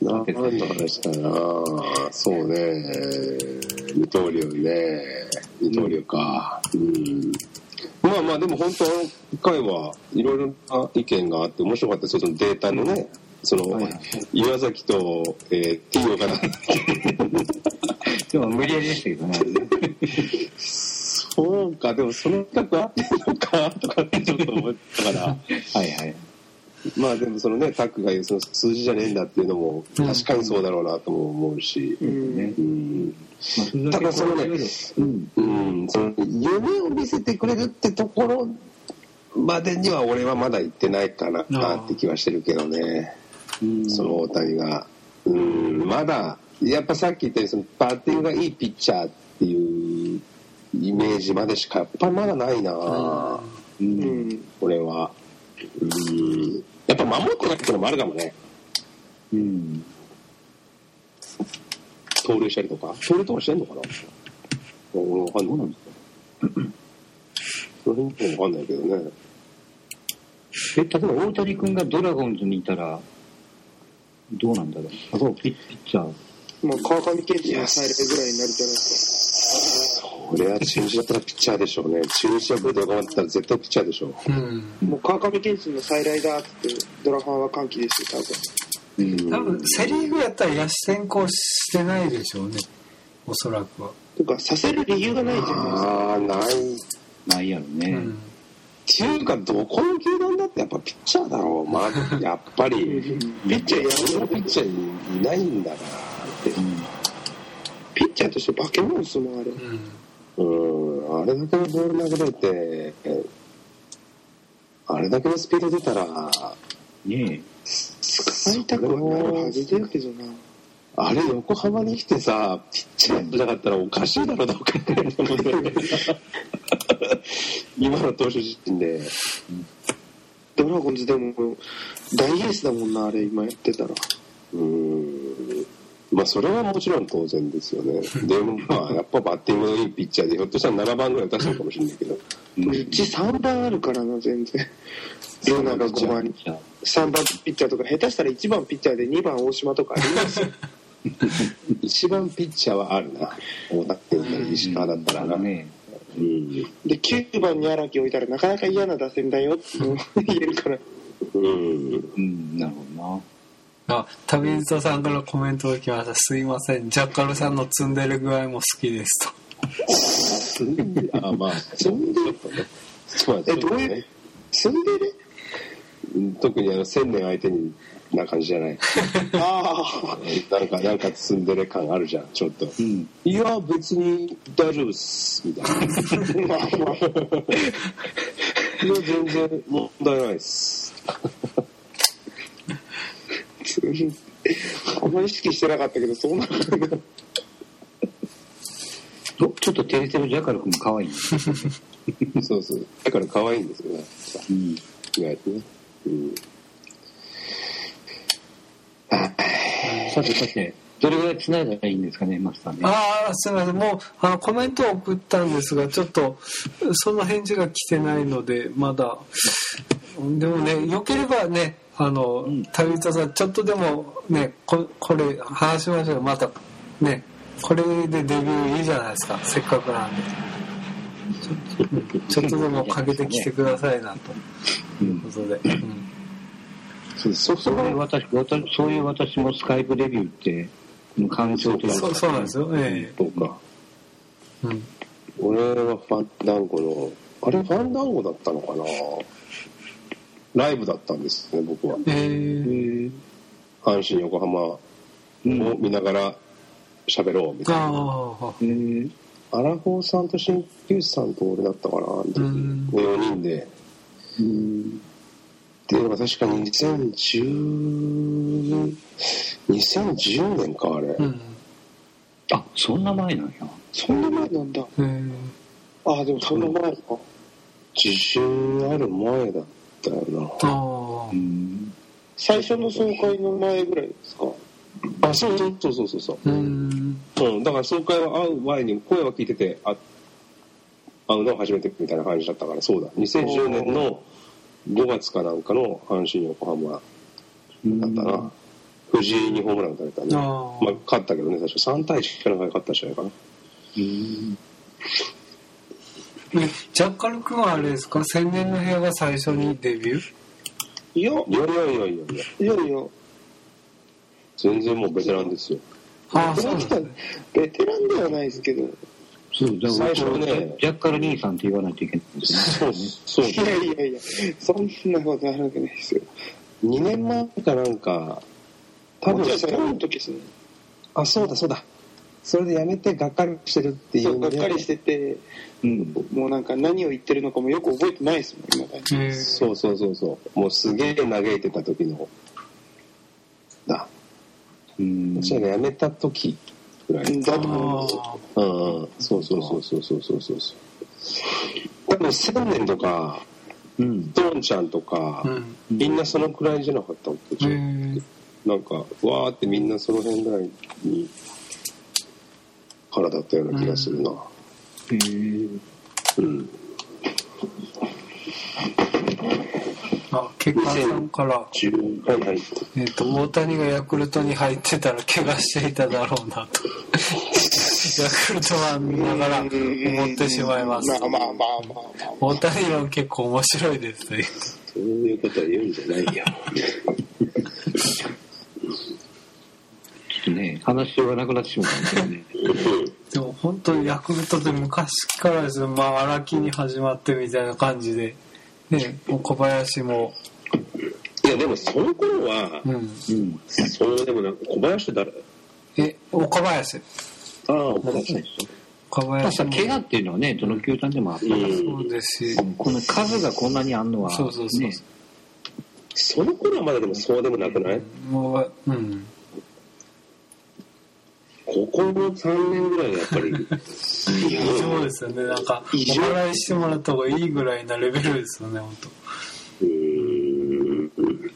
何の話かなそうね。二刀流ね。二刀流か。うん。まあまあでも本当あの回はいろいろな意見があって面白かったですよ。そのデータのねその、はい岩崎と、えー、T 岡田でも無理やりでしたけどね。そうかでもその企画合ってるのかとかってちょっと思ったから。はいはい。まあでもそのねタックが言うその数字じゃねえんだっていうのも確かにそうだろうなとも思うし、うん。うん。ただそのねうん。うん、その夢を見せてくれるってところまでには俺はまだ行ってないかなって気はしてるけどね、うん。その大谷が。うん、まだ、やっぱさっき言ったようにそのバッティングがいいピッチャーっていうイメージまでしかやっぱりまだないな、う。うんん。俺は。うん、やっぱ守ってないってのもあるかもね。うん。盗塁したりとか？盗塁とかしてんのかな？俺わかんない。その辺もわかんないけどね。え、例えば大谷君がドラゴンズにいたら、どうなんだろう？あ、そう、ピッピッチャー。まあ川上健二のサイレぐらいになるじゃないですこれは中日だったらピッチャーでしょうね。中日ヤクルトが頑張ったら絶対ピッチャーでしょう。うんかもう川上健二の再来だってドラファンは歓喜ですようん多分セ・リーグやったら野手転向してないでしょうねおそらくは、多分とかさせる理由がないじゃないですかああ、ない。っないやろね。うんていうか、どこの球団だってやっぱピッチャーだろう。まあ、やっぱり。ピッチャーやそのピッチャーいないんだからって。ピッチャーとして化け物ですもんあれうんうん、あれだけのボール投げれて、あれだけのスピード出たら、ね使いたくはなるはずだけどなあれ横浜に来てさ、ピッチャーやってなかったらおかしいだろ、どうか今の投手陣で。ドラゴンズでも大エースだもんなあれ今やってたらうん。まあ、それはもちろん当然ですよね。でも、まあ、やっぱバッティングのいいピッチャーで、ひょっとしたら7番ぐらい出してるかもしれないけど。え。うち3番あるからな全然ルナが5番にじゃあ3番ピッチャーとか下手したら1番ピッチャーで2番大島とかありますよ 一番ピッチャーはあるな。大田って言ったり、石川だったらな。ね。うん。で9番に荒木置いたらなかなか嫌な打線だよって言えるからうん。うん、なるほどな。あ旅人さんからコメントが来ましたすいませんジャッカルさんの積んでる具合も好きですとあ、まあ、ちょっとね。まあえどういう？ツンデレ？うん特にあの、千年相手にな感じじゃない。あなんか、なんかツンデレ感あるじゃん、ちょっと。うん。いや、別に大丈夫っす、みたいな。あ まあまあいや、全然問題ないっす。あんまり意識してなかったけどそうなんだな おちょっと照れてるジャカル君も可愛いね。そうそう。だから可愛いんですよね。うん。意外とね。うん。さてさて、どれぐらい繋いだらいいんですかね、マスターね。ああすいませんもうあのコメントを送ったんですがちょっとその返事が来てないのでまだでもねよければねあの、ん。旅人さんちょっとでもねここれ話しましょうよ。またねこれでデビューいいじゃないですか。せっかくなんで。ちょっとでもかけてきてくださいなと。いうことで、うん。そうそうそういう私、私そういう私もスカイプデビューって、感情とそうそうなんですよ。えそうか。えうん。俺はファンダンゴの、あれファンダンゴだったのかな？ライブだったんですね、僕は。えー、阪神、横浜を見ながら喋ろうみたいな。アラフォーさんと鍼灸師さんと俺だったかな、あの時。うん4人で。うんっていうのが確か2010、2010年か、あれ。うんあ、そんな前なんや。そんな前なんだえーああでもそんな前か自信ある前だああうん。最初の総会の前ぐらいですか？な。あ、そうそうそうそうそう。うんうん、だから総会は会う前に声は聞いてて、あ会うのは初めてみたいな感じだったから、そうだ。2010年の5月かなんかの阪神横浜だったな。藤井にホームラン打たれたね。あまあ、勝ったけどね、最初3対1かなんかで勝ったんじゃないかな。うんえジャッカル君はあれですか？千年の部屋が最初にデビュー？いや、いやいやいやいやいや、いやいや、全然もうベテランですよ。ああベテランそうなんですねベテランではないですけど、そう、だから最初ねジャッカル兄さんって言わないといけないんですそうね。そう。いやいやいや、そんなことあるわけないですよ。2年前かなんか、多分落合さんの時ですね。あ、そうだそうだ。それでやめてがっかりしてるっていそうう、がんでっかりしてて、うん。もうなんか何を言ってるのかもよく覚えてないですもん、今そうそうそうそう。もうすげえ嘆いてた時の。だ。うん。私が辞めた時ぐらい。だと思います。あうんうん。そうそうそうそうそうそうそう。多分千年とか、うん。ドンちゃんとか、あうんみんなそのくらいじゃなかったっけ？へえなんか、わーってみんなその辺ぐらいに、からだったような気がするな。へえ。うん。あ結果さんから10はいはい。えっ、と、大谷がヤクルトに入ってたら怪我していただろうなと。ヤクルトは見ながら思ってしまいます。まあまあまあまあまあ。大谷論結構面白いですね。そういうことは言うんじゃないよ。話しようがなくなってしまったんですよね。でも本当にヤクルトって昔からですよ。まあ荒木に始まってみたいな感じで。ね、小林も、いや、でもその頃は、うん。うん。そうでもな、小林って誰？え、岡林。ああ、そうですよ。岡林も。怪我っていうのはね、どの球団でもあったから、そうですし。この数がこんなにあんのは、そうそうそうね、その頃はまだでもそうでもなくない？もう、うん。ここの3年ぐらいがやっぱり、異常ですよね。なんか、お異常払いしてもらった方がいいぐらいなレベルですよね、本当。うーん。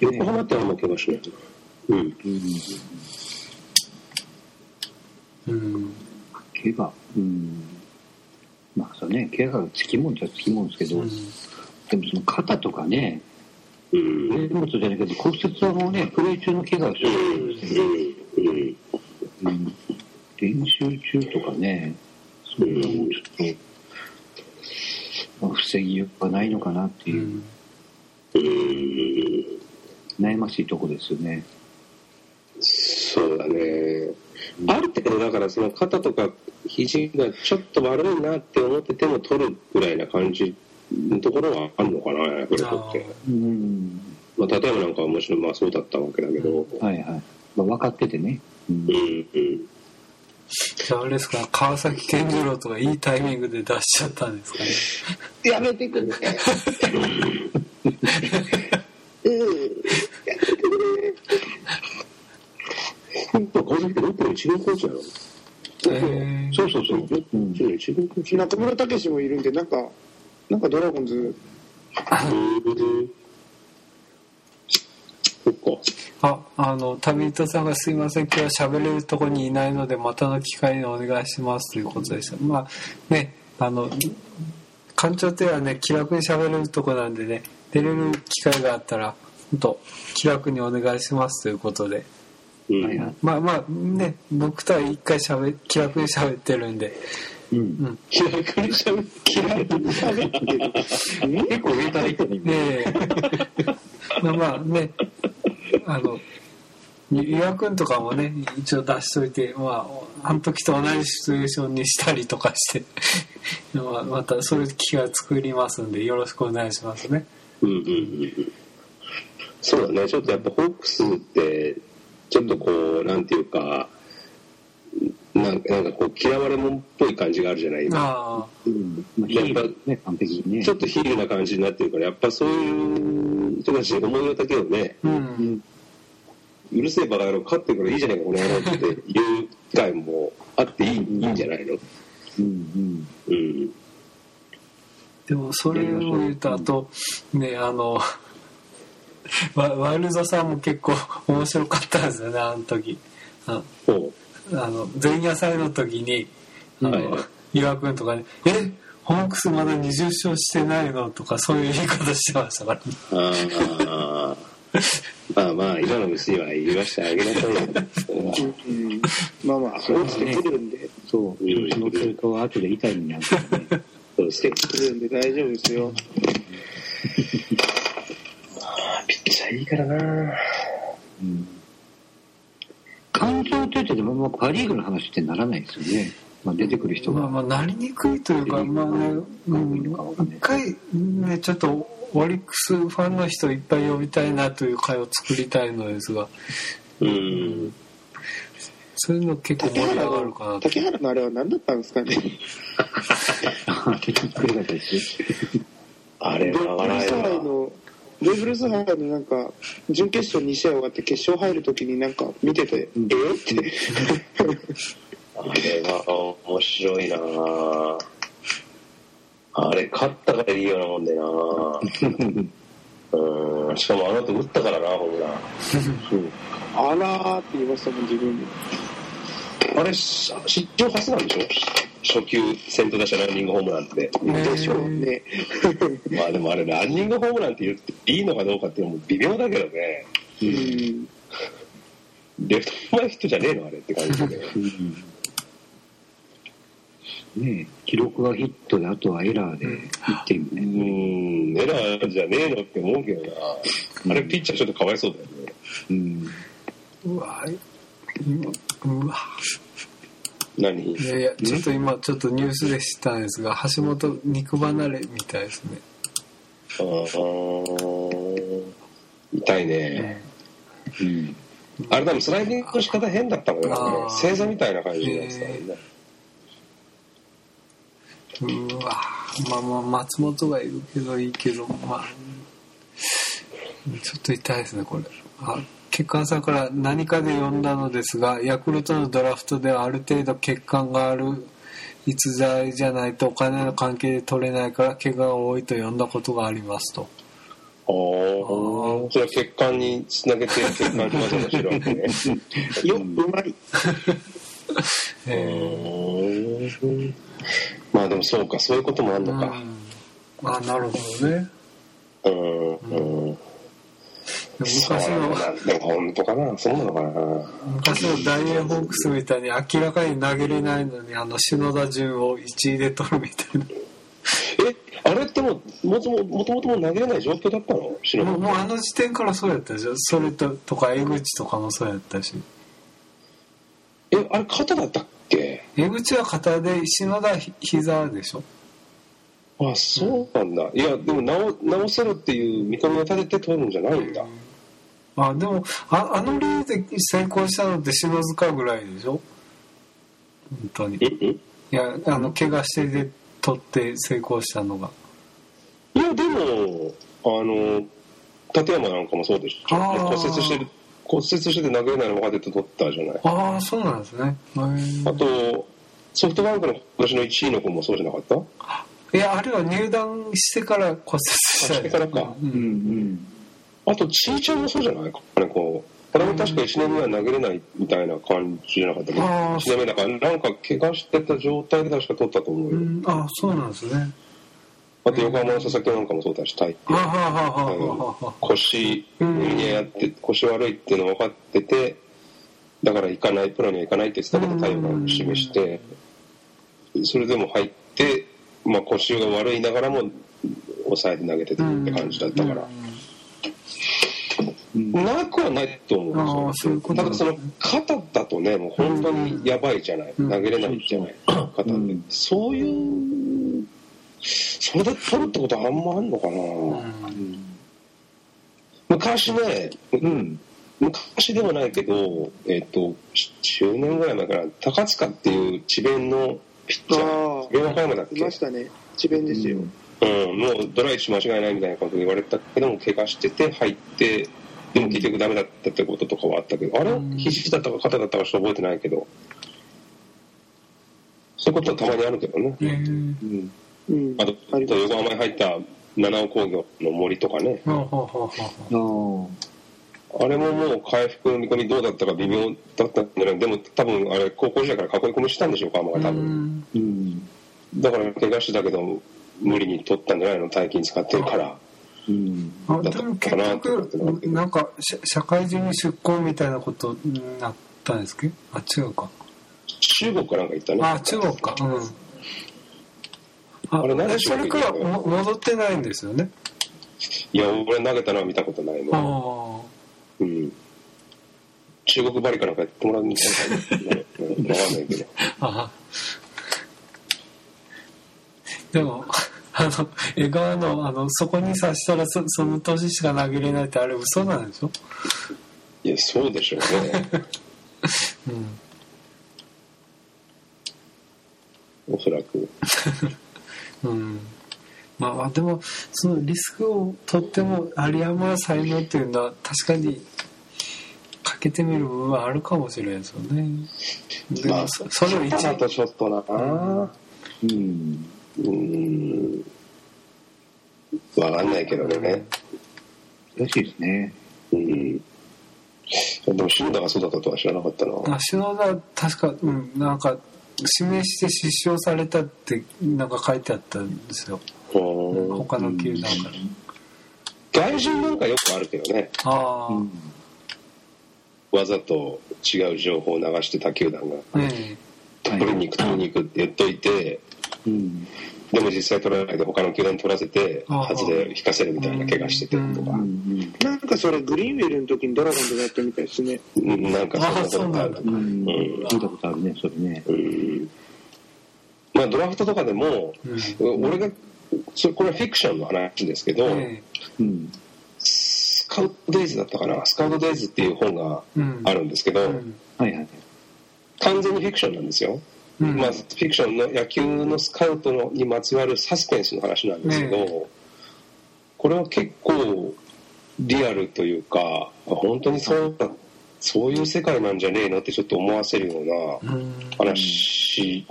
横浜ってあんま怪我しない？うん。うん、うん。怪我、うん。まあそうね、怪我がつきもんじゃつきもんですけど、うんでもその肩とかね、うん。荷物じゃないけど骨折はもうね、プレー中の怪我をしてるん。ですよね。うん。うん。練習中とかね、それはもうちょっと、まあ、防ぎようがないのかなってういう、ん。うん。悩ましいとこですよね。そうだね。ある程度だからその肩とか肘がちょっと悪いなって思ってても取るぐらいな感じのところはあるのかな、ヤクルトって。うん。まあ、例えばなんかはもちろんまあそうだったわけだけど。はいはい。まあ、分かっててね。うん。うんああれですか、川崎健次郎とかいいタイミングで出しちゃったんですかね。やめてくれ。うん。やめてくれ。川崎ってロッテの一軍コーチなのえーそうそうそう。うん。中村武史もいるん。で、なん。か、なんかドラゴンズ、うんそっか。あ、あの、旅人さんがすいません、今日は喋れるとこにいないので、またの機会にお願いしますということでした。まあ、ね、あの、館長ってはね、気楽に喋れるとこなんでね、出れる機会があったら、本当気楽にお願いしますということで。うん。まあまあ、ね、僕とは一回喋、気楽に喋ってるんで、うん。うん。気楽に喋って嫌いに喋ってる。結構上からいったね、今。で、まあまあね、あの、岩くん。とかもね、一応出しといて、まあ、あの時と同じシチュエーションにしたりとかして、まあまたそういう機会を作りますん。で、よろしくお願いしますね。うん。うん。うん。うん。そうだね、ちょっとやっぱホークスって、ちょっとこう、なん。ていうか、なんかなんかこう、嫌われ者っぽい感じがあるじゃない？今あうんまあ、ヒールね、完璧にね。ちょっとヒールな感じになってるから、やっぱそういう人たちの思いの丈をね、あ、うん。うるせえバカ野郎、勝ってからいいじゃないか、この野郎っていう機会もあっていいいいんじゃないの？うんうん。うん。でもそれを言うと、あと、ね、あの、ワワイルドさんも結構面白かったんですよね、あの時。あほあの前夜祭の時にあの、はい岩君とかに「えホークスまだ20勝してないの?」とかそういう言い方してましたから、う。ああ。まあまあ今の虫は言わしてあげなさいようん、まあまあ落ちてくるんでそう、調子乗ってると後で痛い目に遭うからね。そうそう来てくるんで大丈夫ですよピッチャーいいからなうん。環境って言ってても、まあ、パ・リーグの話ってならないですよね。まあ、出てくる人が。まあまあなりにくいというかまあね、うん、一回ねちょっとオリックスファンの人いっぱい呼びたいなという会を作りたいのですが。うん。そういうの結構盛り上がるかなと。竹原のあれは何だったんですかね。あれは笑いわ杯のベーブ・ルース杯のなんか準決勝2試合終わって決勝入るときになんか見てて、うん。えーって。あれは面白いなあれ勝ったからいいようなもんでな うん。しかもあの後打ったからなホームラン。あらーって言いましたもん自分に。あれし失状初なんでしょ？初球先頭打者ランニングホームランってでしょうね まあでもあれランニングホームランって言っていいのかどうかっていうのも微妙だけどね。うん。レフト前ヒットじゃねえのあれって感じで。うん。ねえ記録がヒットで、あとはエラーで1点みう。ん。エラーじゃねえのって思うけどな。あれピッチャーちょっとかわいそうだよね。うん。うわうわ何？いやいやちょっと今ちょっとニュースで知ったんですが橋本肉離れみたいですね、あー。痛いね、うん。あれ多分スライディングの仕方変だったもんね正座みたいな感じになってたもんね。うわまあまあ松本がいるけどいいけどまあちょっと痛いですねこれ。あ血管さんから何かで読んだのですがヤクルトのドラフトではある程度血管がある逸材じゃないとお金の関係で取れないから怪我が多いと読んだことがありますと。ああそれは血管につなげて血管にましろわけね。ようまい。えうんまあでもそうかそういうこともあんーのか。うん。あなるほどね。うんうん昔の。でも本当かな？そうなのかな？昔のダイエーホークスみたいに明らかに投げれないのにあの篠田潤を1位で取るみたいな。え？あれってもうもとももともともう投げれない状況だったの？篠もう田もうあの時点からそうやったでしょ？それととか江口とかもそうやったし。えあれ肩だったっけ？江口は片で篠田膝でしょ？あそうなんだ。いやでも直直せるっていう見込みを立てて取るんじゃないんだ。あでもああのリーで成功したのって篠塚ぐらいでしょ？本当に。いえ？えやあの怪我してで取って成功したのが。いやでもあの立山なんかもそうでしょ。骨折してる骨折してて投げれないの分かってて取ったじゃない。ああそうなんですね。あとソフトバンクの今年の1位の子もそうじゃなかった？いやあれは入団してから骨折したあしてからか。うんうん。うん。あとちいちゃんもそうじゃないかねこう。これも確か1年目は投げれないみたいな感じじゃなかったけ？どあー。1年目だからなんか怪我してた状態で確か取ったと思うよ、うん。あそうなんですね。あと横浜の佐々木なんかもそうだし大あははははは腰うん。にやって腰悪いっていうの分かっててだから行かないプロには行かないって言ってたけど太陽が示してそれでも入って、まあ、腰が悪いながらも抑えて投げてたって感じだったから、なくはないと思うんですよただその肩だとねもう本当にやばいじゃない、うん投げれないじゃない、肩って、うんそういうそれで取るってことはあんまあんのかな、うん昔ね、うん。昔でもないけど、えっ、と、10年ぐらい前から、高塚っていう智弁のピッチャー、あ智弁和歌山だっいけましたね。智弁ですよ、うん、もうドライチ間違いないみたいなこと言われたけども、怪我してて入って、でも結局ダメだったってこととかはあったけど、あれ？うん。肘だったか肩だったかちょっと覚えてないけど、そういうことはたまにあるけどね。えーうん。うん。あと、あと横浜に入った七尾工業の森とかね、はあはあれももう回復の見込みどうだったか微妙だったんじゃないでも多分あれ高校時代から囲い込みしたんでしょうか、浜があ多分。うんうん。だから怪我してたけど無理に取ったんじゃないの大金使ってるから。ううん。あでも結局どなんか社社会人に出向みたいなことになったんですけどあ違うか中国かなんか行ったね。あ中国かうんああれなんでえそれからも戻ってないんですよね？いや、俺投げたのは見たことないああの。うん。中国バリかなんかやってもらうみたいな。うんわかんないけど。あでもあの江川のあのそこに刺したらそその年しか投げれないってあれ嘘なんでしょ、いや、そうでしょうね。おそらく。う んうん、まあでもそのリスクを取っても有山才能っていうのは確かにかけてみる部分はあるかもしれないですよねでもまあ、そそれを一だとちょっとな。うん。うん。わかんないけどね。らしいですね。うん。でも、篠田がそうだったとは知らなかったな。あ篠田確か、うん、なんか指名して失笑されたってなんか書いてあったんですようん他の球団から、外人なんかよくあるけどね。ああ、うん。わざと違う情報を流して他球団がえ取りに行く取りに行くって言っといて、うん。でも実際取らないで他の球団に取らせて外れ引かせるみたいな怪我しててとか、うん。なんかそれグリーンウェルの時にドラゴンでやってみたいですね。うんなんかそんなことあるああうん。うん。うん聞いたことあるね、それね。うんまあドラフトとかでも、うん俺がそれこれはフィクションの話ですけど、えうん。スカウトデイズだったかな？スカウトデイズっていう本があるんですけど、うん。はいはい。完全にフィクションなんですよ、うん。まあ、フィクションの野球のスカウトのにまつわるサスペンスの話なんですけど、え。これは結構リアルというか本当にそうだそういう世界なんじゃねえのってちょっと思わせるようなうん。話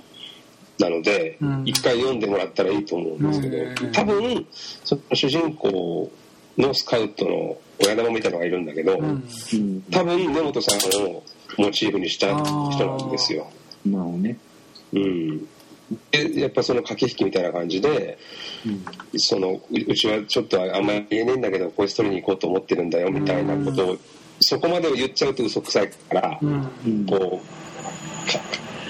なのでうん一、回読んでもらったらいいと思うんですけど、うん多分その主人公のスカウトの親玉みたいなのがいるんだけど。多分根本さんをモチーフにした人なんですよ。なるほどね。うん、でやっぱその駆け引きみたいな感じでうん。そのううちはちょっとあんまり言えねえんだけどこいつ取りに行こうと思ってるんだよみたいなことをそこまでを言っちゃうと嘘くさいから、うんうん。こうか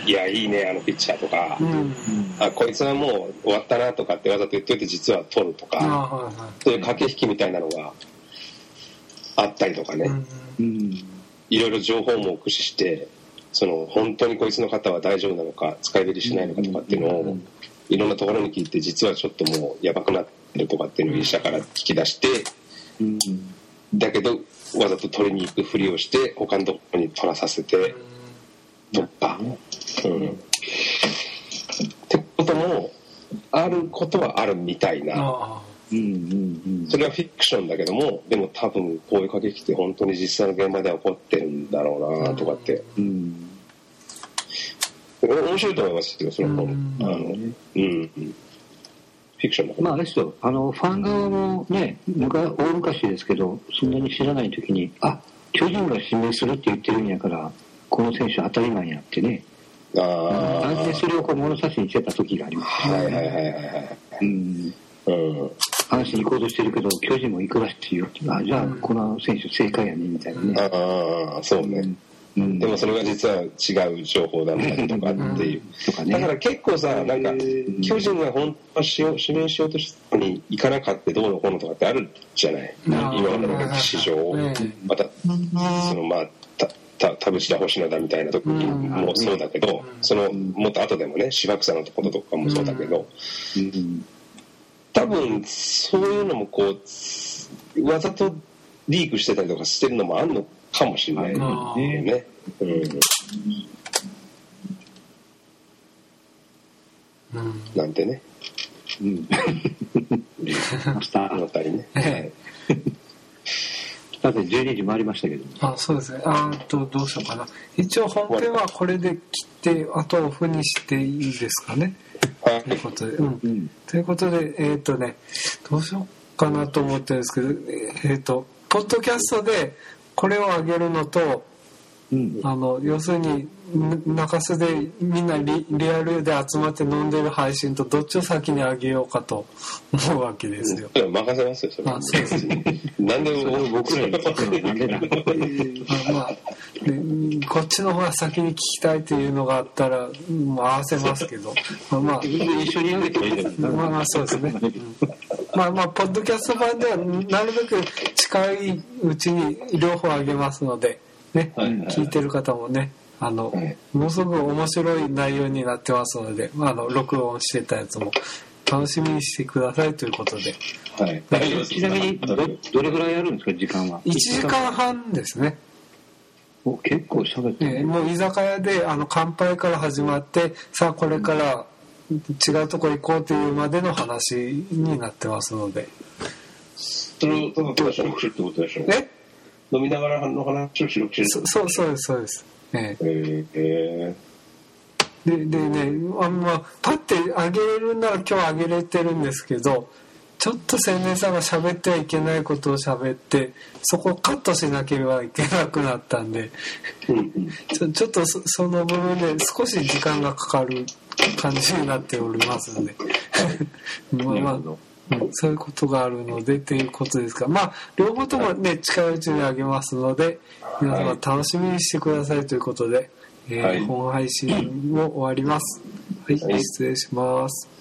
いやいいねあのピッチャーとか、うん。あこいつはもう終わったなとかってわざと言っといて実は取るとあかそういう駆け引きみたいなのがあったりとかね、いろいろ情報も駆使してその本当にこいつの方は大丈夫なのか使い入れしないのかとかっていうのをいろんなところに聞いて実はちょっともうやばくなってるとかっていうのを医者から聞き出してうん。だけどわざと取りに行くふりをして他のところに取らさせてとか、うん、ってこともあることはあるみたいな。あうん。うん。それはフィクションだけどもでも多分こういう駆け引きって本当に実際の現場では起こってるんだろうなとかって。うん。面白いと思いますよその本。うんあのフィクションだから。まあ、あれですよ、あの、ファン側もね、昔大昔ですけど、そんなに知らない時に、あ、巨人が指名するって言ってるんやから、この選手当たり前やってね、あ安定それをこう物差しにしてた時がありますあはいはいはいはいはい。うん。うん阪神行こうとしてるけど、巨人も行くらしいよっていうあ、じゃあ、この選手正解やね、みたいなね。ああそうね。うん。でもそれが実は違う情報だったりとかっていう。とかね。だから結構さなんかん巨人が本当はしよう指名しようとしたのに行かなかったどうのこうのとかってあるじゃない。あ今までの歴史上。ええまたそのまあ田淵田星野田みたいな時もそうだけどそのもっと後でもね芝草のところとかもそうだけどうん。多分そういうのもこうわざとリークしてたりとかしてるのもあるのかもしれないね。うん。うん。なんてね。うん。明日、思っ た。りね。は いさて12時回りましたけど、あそうですね。あーとどうしようかな。一応本編はこれで切ってあとオフにしていいですかね。はい。ということで、うんう、ん。ということでえっ、とねどうしようかなと思ってるんですけどえっ、とポッドキャストでこれを上げるのとうんあの要するにん中洲でみんなリリアルで集まって飲んでる配信とどっちを先にあげようかと思うわけですよ。いや任せますよそれ。あそうです。何でも僕らに聞くのなんでだあまあね、こっちの方が先に聞きたいっていうのがあったらもう合わせますけど。まあまあ一緒にあげてもいいじゃないです。かまあまあそうですね。うんまあまあ、ポッドキャスト版ではなるべく近いうちに両方あげますので、ね、はいはい聞いてる方もね、あの、はいものすごく面白い内容になってますので、まあ、あの、録音してたやつも楽しみにしてくださいということで、はい。ちなみにどどれぐらいやるんですか時間は？1時間半ですね。お結構喋ってねるもう居酒屋であの乾杯から始まって、さあこれから違うとこ行こうというまでの話になってますので。それをただただ収録するってことでしょえ飲みながらの話を収録する。そそうそうですそうです。ええ。えー、えででねあんまパッてあげれるなら今日あげれてるんですけどちょっと青年さんが喋ってはいけないことを喋ってそこをカットしなければいけなくなったんでちょちょっとそその部分で少し時間がかかる感じになっておりますので。まあまあうん。そういうことがあるのでっていうことですがまあ両方ともね近いうちにあげますので皆様楽しみにしてくださいということで、えーはい。本配信も終わります。はい、はい。失礼します